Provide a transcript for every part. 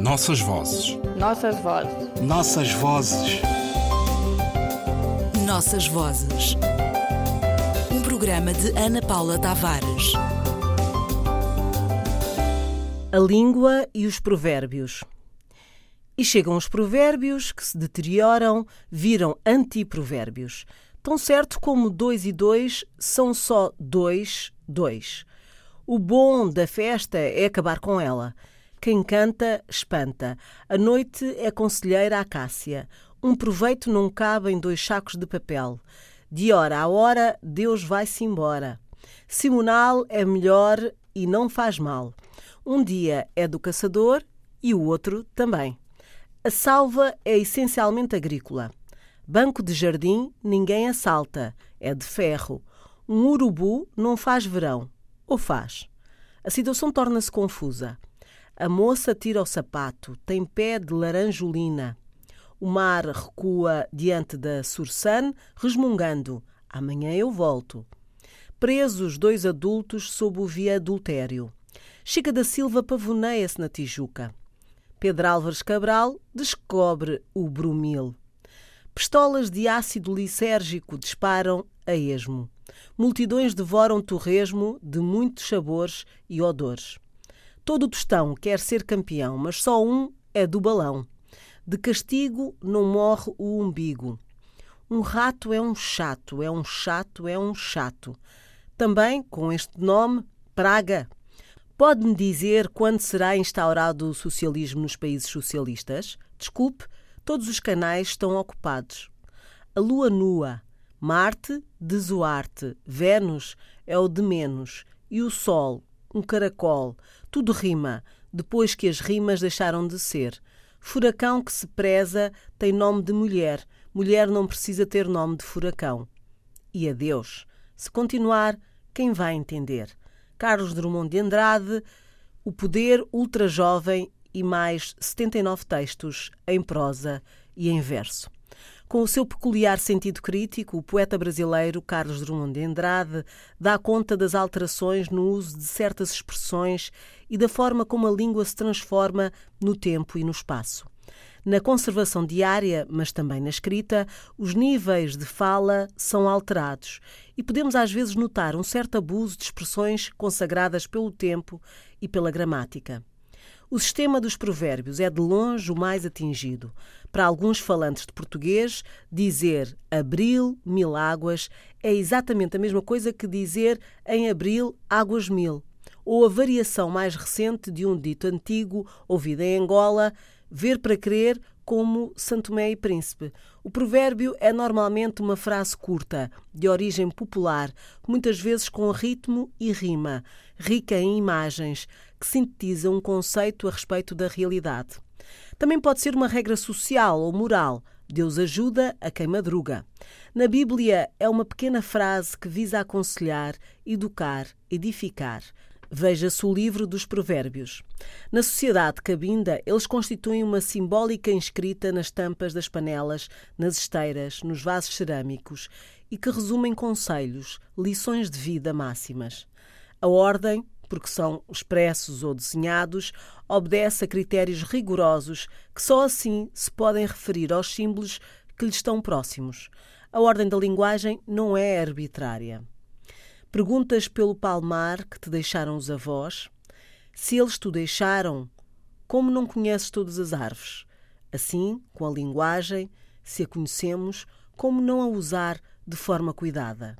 Nossas vozes. Nossas vozes. Nossas vozes. Nossas vozes. Um programa de Ana Paula Tavares. A língua e os provérbios. E chegam os provérbios que se deterioram, viram antiprovérbios. Tão certo como dois e dois são só dois, dois. O bom da festa é acabar com ela. Quem canta, espanta. A noite é conselheira Acácia. Um proveito não cabe em dois sacos de papel. De hora a hora, Deus vai-se embora. Simonal é melhor e não faz mal. Um dia é do caçador e o outro também. A salva é essencialmente agrícola. Banco de jardim ninguém assalta, é de ferro. Um urubu não faz verão. Ou faz? A situação torna-se confusa. A moça tira o sapato, tem pé de laranjolina. O mar recua diante da Sursan, resmungando: Amanhã eu volto. Presos dois adultos sob o viadultério. Chica da Silva pavoneia-se na Tijuca. Pedro Álvares Cabral descobre o brumil. Pistolas de ácido lisérgico disparam a esmo. Multidões devoram torresmo de muitos sabores e odores. Todo tostão quer ser campeão, mas só um é do balão. De castigo não morre o umbigo. Um rato é um chato, é um chato, é um chato. Também, com este nome, praga. Pode-me dizer quando será instaurado o socialismo nos países socialistas? Desculpe, todos os canais estão ocupados. A lua nua, Marte, de Zoarte, Vênus é o de menos, e o Sol, um caracol. Tudo rima, depois que as rimas deixaram de ser. Furacão que se preza tem nome de mulher, mulher não precisa ter nome de furacão. E adeus. Se continuar, quem vai entender? Carlos Drummond de Andrade, O Poder Ultra Jovem e mais 79 textos em prosa e em verso. Com o seu peculiar sentido crítico, o poeta brasileiro Carlos Drummond de Andrade dá conta das alterações no uso de certas expressões e da forma como a língua se transforma no tempo e no espaço. Na conservação diária, mas também na escrita, os níveis de fala são alterados e podemos às vezes notar um certo abuso de expressões consagradas pelo tempo e pela gramática. O sistema dos provérbios é de longe o mais atingido. Para alguns falantes de português, dizer abril, mil águas é exatamente a mesma coisa que dizer em abril, águas mil. Ou a variação mais recente de um dito antigo, ouvido em Angola, ver para crer como Santo Tomé e Príncipe. O provérbio é normalmente uma frase curta, de origem popular, muitas vezes com ritmo e rima, rica em imagens, que sintetiza um conceito a respeito da realidade. Também pode ser uma regra social ou moral. Deus ajuda a quem madruga. Na Bíblia é uma pequena frase que visa aconselhar, educar, edificar. Veja-se o livro dos Provérbios. Na sociedade cabinda, eles constituem uma simbólica inscrita nas tampas das panelas, nas esteiras, nos vasos cerâmicos e que resumem conselhos, lições de vida máximas. A ordem, porque são expressos ou desenhados, obedece a critérios rigorosos que só assim se podem referir aos símbolos que lhes estão próximos. A ordem da linguagem não é arbitrária. Perguntas pelo palmar que te deixaram os avós. Se eles te deixaram, como não conheces todas as árvores? Assim, com a linguagem, se a conhecemos, como não a usar de forma cuidada?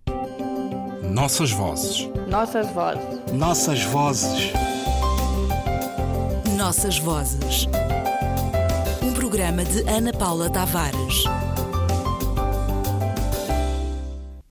Nossas vozes. Nossas vozes. Nossas vozes. Nossas vozes. Um programa de Ana Paula Tavares.